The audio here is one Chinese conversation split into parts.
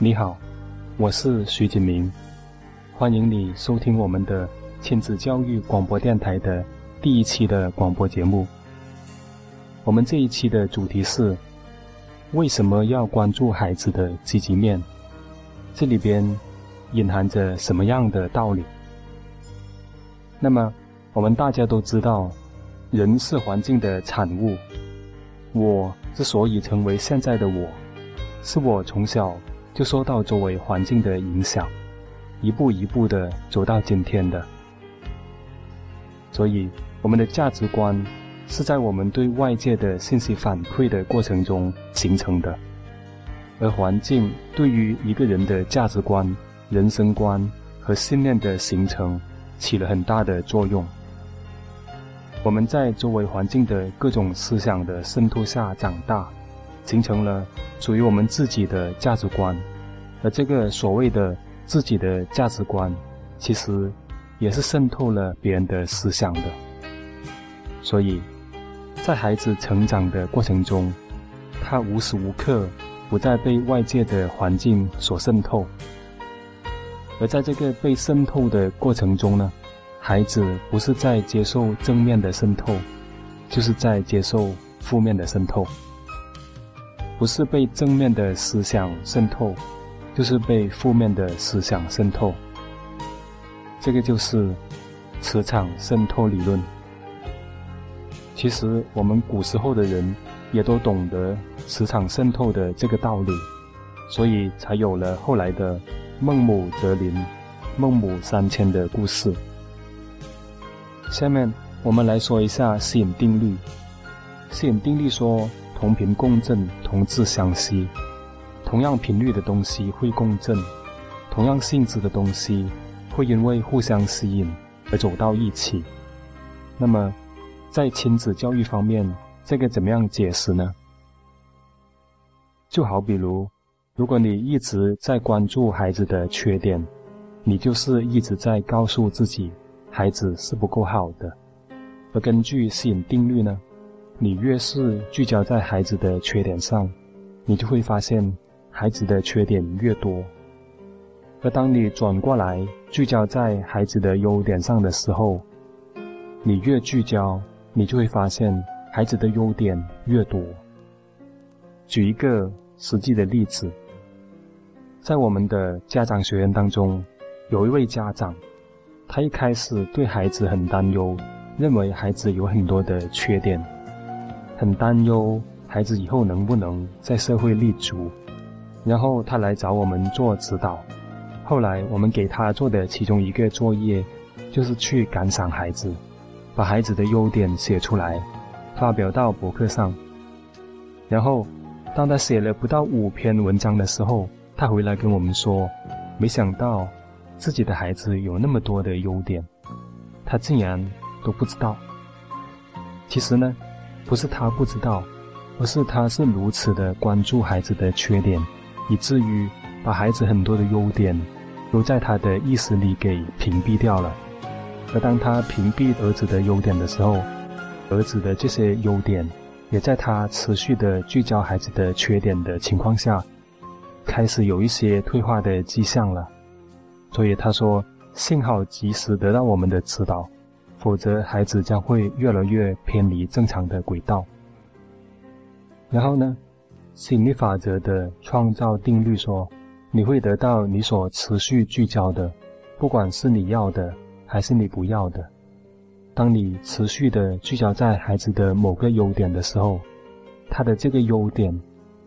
你好，我是徐锦明，欢迎你收听我们的亲子教育广播电台的第一期的广播节目。我们这一期的主题是为什么要关注孩子的积极面？这里边隐含着什么样的道理？那么，我们大家都知道，人是环境的产物。我之所以成为现在的我，是我从小。就受到周围环境的影响，一步一步的走到今天的。所以，我们的价值观是在我们对外界的信息反馈的过程中形成的，而环境对于一个人的价值观、人生观和信念的形成起了很大的作用。我们在周围环境的各种思想的渗透下长大。形成了属于我们自己的价值观，而这个所谓的自己的价值观，其实也是渗透了别人的思想的。所以，在孩子成长的过程中，他无时无刻不在被外界的环境所渗透，而在这个被渗透的过程中呢，孩子不是在接受正面的渗透，就是在接受负面的渗透。不是被正面的思想渗透，就是被负面的思想渗透。这个就是磁场渗透理论。其实我们古时候的人也都懂得磁场渗透的这个道理，所以才有了后来的孟母择邻、孟母三迁的故事。下面我们来说一下吸引定律。吸引定律说。同频共振，同质相吸。同样频率的东西会共振，同样性质的东西会因为互相吸引而走到一起。那么，在亲子教育方面，这个怎么样解释呢？就好比如，如果你一直在关注孩子的缺点，你就是一直在告诉自己，孩子是不够好的。而根据吸引定律呢？你越是聚焦在孩子的缺点上，你就会发现孩子的缺点越多。而当你转过来聚焦在孩子的优点上的时候，你越聚焦，你就会发现孩子的优点越多。举一个实际的例子，在我们的家长学员当中，有一位家长，他一开始对孩子很担忧，认为孩子有很多的缺点。很担忧孩子以后能不能在社会立足，然后他来找我们做指导。后来我们给他做的其中一个作业，就是去感赏孩子，把孩子的优点写出来，发表到博客上。然后，当他写了不到五篇文章的时候，他回来跟我们说，没想到自己的孩子有那么多的优点，他竟然都不知道。其实呢。不是他不知道，而是他是如此的关注孩子的缺点，以至于把孩子很多的优点都在他的意识里给屏蔽掉了。而当他屏蔽儿子的优点的时候，儿子的这些优点也在他持续的聚焦孩子的缺点的情况下，开始有一些退化的迹象了。所以他说：“幸好及时得到我们的指导。”否则，孩子将会越来越偏离正常的轨道。然后呢，吸引力法则的创造定律说，你会得到你所持续聚焦的，不管是你要的还是你不要的。当你持续的聚焦在孩子的某个优点的时候，他的这个优点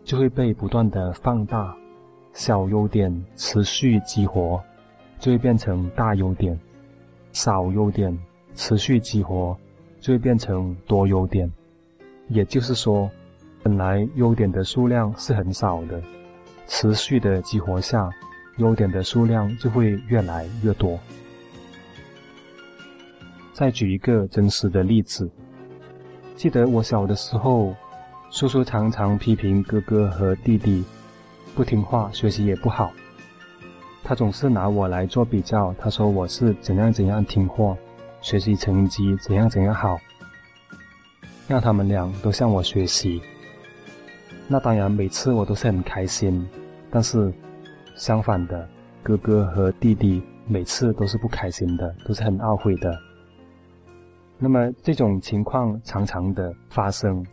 就会被不断的放大，小优点持续激活，就会变成大优点，少优点。持续激活，就会变成多优点。也就是说，本来优点的数量是很少的，持续的激活下，优点的数量就会越来越多。再举一个真实的例子，记得我小的时候，叔叔常常批评哥哥和弟弟不听话，学习也不好。他总是拿我来做比较，他说我是怎样怎样听话。学习成绩怎样怎样好，让他们俩都向我学习。那当然，每次我都是很开心，但是相反的，哥哥和弟弟每次都是不开心的，都是很懊悔的。那么这种情况常常的发生，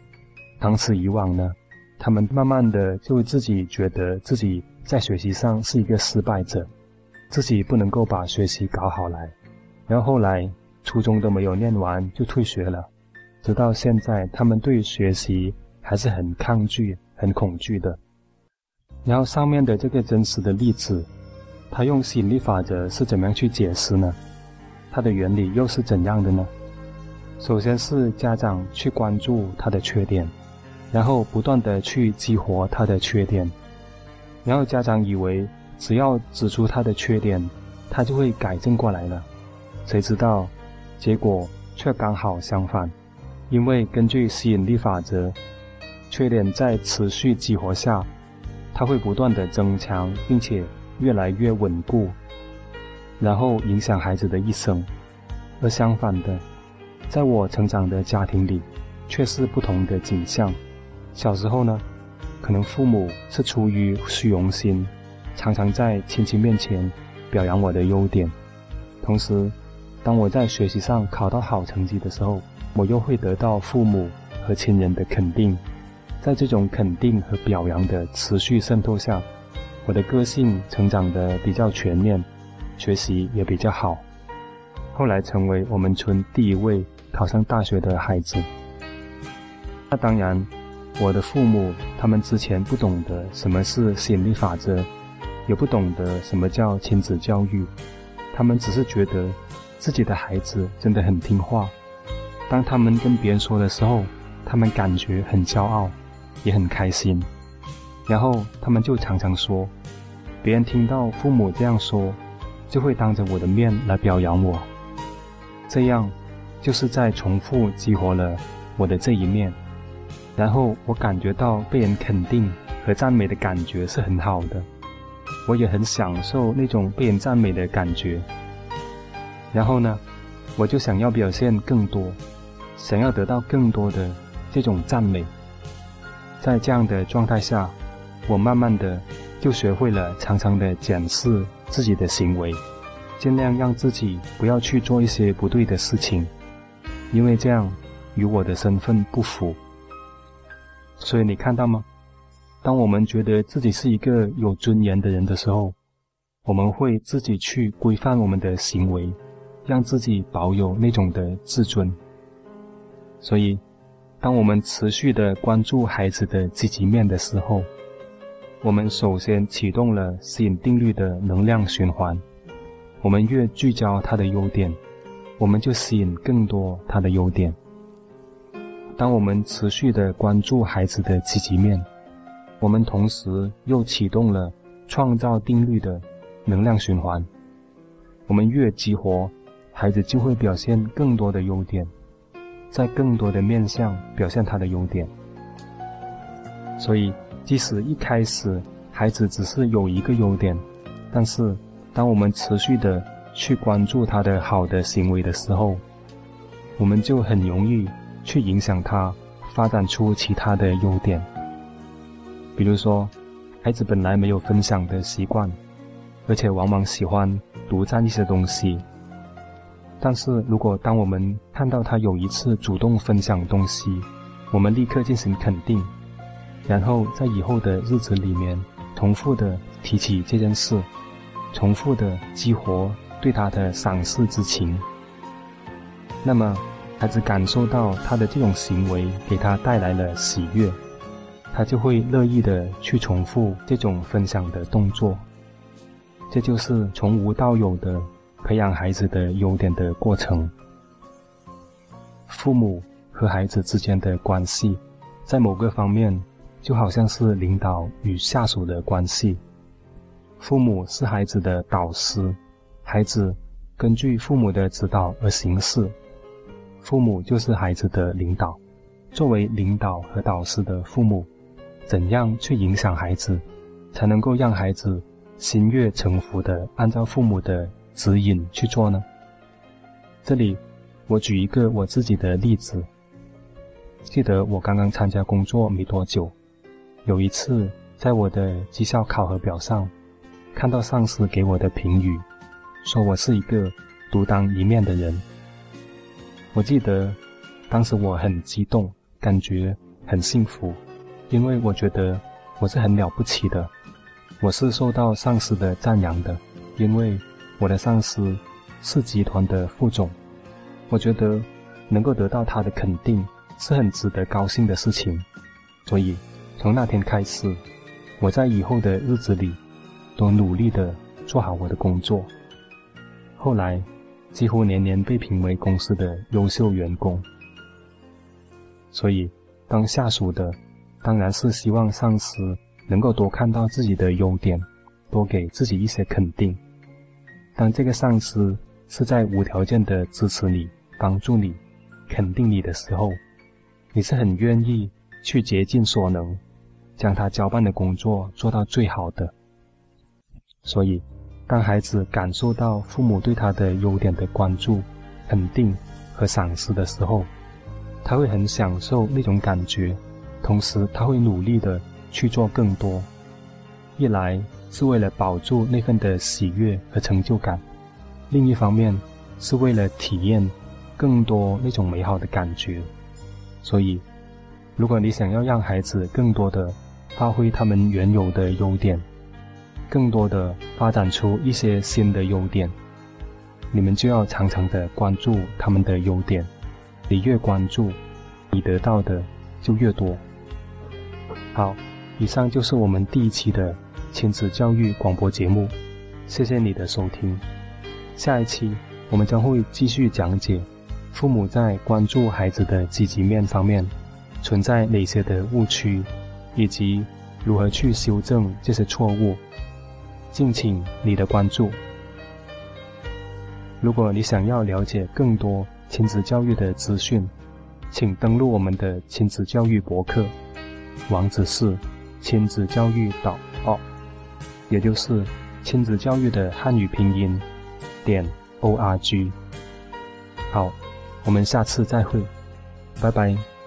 长此以往呢，他们慢慢的就会自己觉得自己在学习上是一个失败者，自己不能够把学习搞好来，然后后来初中都没有念完就退学了，直到现在他们对学习还是很抗拒、很恐惧的。然后上面的这个真实的例子，他用吸引力法则是怎么样去解释呢？它的原理又是怎样的呢？首先是家长去关注他的缺点，然后不断的去激活他的缺点，然后家长以为只要指出他的缺点，他就会改正过来了，谁知道结果却刚好相反，因为根据吸引力法则，缺点在持续激活下。它会不断的增强，并且越来越稳固，然后影响孩子的一生。而相反的，在我成长的家庭里，却是不同的景象。小时候呢，可能父母是出于虚荣心，常常在亲戚面前表扬我的优点。同时，当我在学习上考到好成绩的时候，我又会得到父母和亲人的肯定。在这种肯定和表扬的持续渗透下，我的个性成长的比较全面，学习也比较好。后来成为我们村第一位考上大学的孩子。那当然，我的父母他们之前不懂得什么是吸引力法则，也不懂得什么叫亲子教育，他们只是觉得自己的孩子真的很听话。当他们跟别人说的时候，他们感觉很骄傲。也很开心，然后他们就常常说，别人听到父母这样说，就会当着我的面来表扬我，这样就是在重复激活了我的这一面，然后我感觉到被人肯定和赞美的感觉是很好的，我也很享受那种被人赞美的感觉，然后呢，我就想要表现更多，想要得到更多的这种赞美。在这样的状态下，我慢慢的就学会了常常的检视自己的行为，尽量让自己不要去做一些不对的事情，因为这样与我的身份不符。所以你看到吗？当我们觉得自己是一个有尊严的人的时候，我们会自己去规范我们的行为，让自己保有那种的自尊。所以。当我们持续的关注孩子的积极面的时候，我们首先启动了吸引定律的能量循环。我们越聚焦他的优点，我们就吸引更多他的优点。当我们持续的关注孩子的积极面，我们同时又启动了创造定律的能量循环。我们越激活，孩子就会表现更多的优点。在更多的面向表现他的优点，所以即使一开始孩子只是有一个优点，但是当我们持续的去关注他的好的行为的时候，我们就很容易去影响他发展出其他的优点。比如说，孩子本来没有分享的习惯，而且往往喜欢独占一些东西。但是如果当我们看到他有一次主动分享东西，我们立刻进行肯定，然后在以后的日子里面重复的提起这件事，重复的激活对他的赏识之情，那么孩子感受到他的这种行为给他带来了喜悦，他就会乐意的去重复这种分享的动作，这就是从无到有的。培养孩子的优点的过程，父母和孩子之间的关系，在某个方面就好像是领导与下属的关系。父母是孩子的导师，孩子根据父母的指导而行事，父母就是孩子的领导。作为领导和导师的父母，怎样去影响孩子，才能够让孩子心悦诚服的按照父母的？指引去做呢？这里我举一个我自己的例子。记得我刚刚参加工作没多久，有一次在我的绩效考核表上看到上司给我的评语，说我是一个独当一面的人。我记得当时我很激动，感觉很幸福，因为我觉得我是很了不起的，我是受到上司的赞扬的，因为我的上司是集团的副总，我觉得能够得到他的肯定是很值得高兴的事情，所以从那天开始。我在以后的日子里，都努力的做好我的工作。后来，几乎年年被评为公司的优秀员工。所以，当下属的，当然是希望上司能够多看到自己的优点，多给自己一些肯定。当这个上司是在无条件的支持你、帮助你、肯定你的时候，你是很愿意去竭尽所能。将他交办的工作做到最好的。所以，当孩子感受到父母对他的优点的关注、肯定和赏识的时候，他会很享受那种感觉，同时他会努力的去做更多。一来是为了保住那份的喜悦和成就感，另一方面是为了体验更多那种美好的感觉。所以，如果你想要让孩子更多的，发挥他们原有的优点，更多的发展出一些新的优点。你们就要常常的关注他们的优点，你越关注，你得到的就越多。好，以上就是我们第一期的亲子教育广播节目，谢谢你的收听。下一期我们将会继续讲解父母在关注孩子的积极面方面存在哪些的误区。以及如何去修正这些错误，敬请你的关注。如果你想要了解更多亲子教育的资讯，请登录我们的亲子教育博客，网址是亲子教育岛 o 也就是亲子教育的汉语拼音点 o r g。好，我们下次再会，拜拜。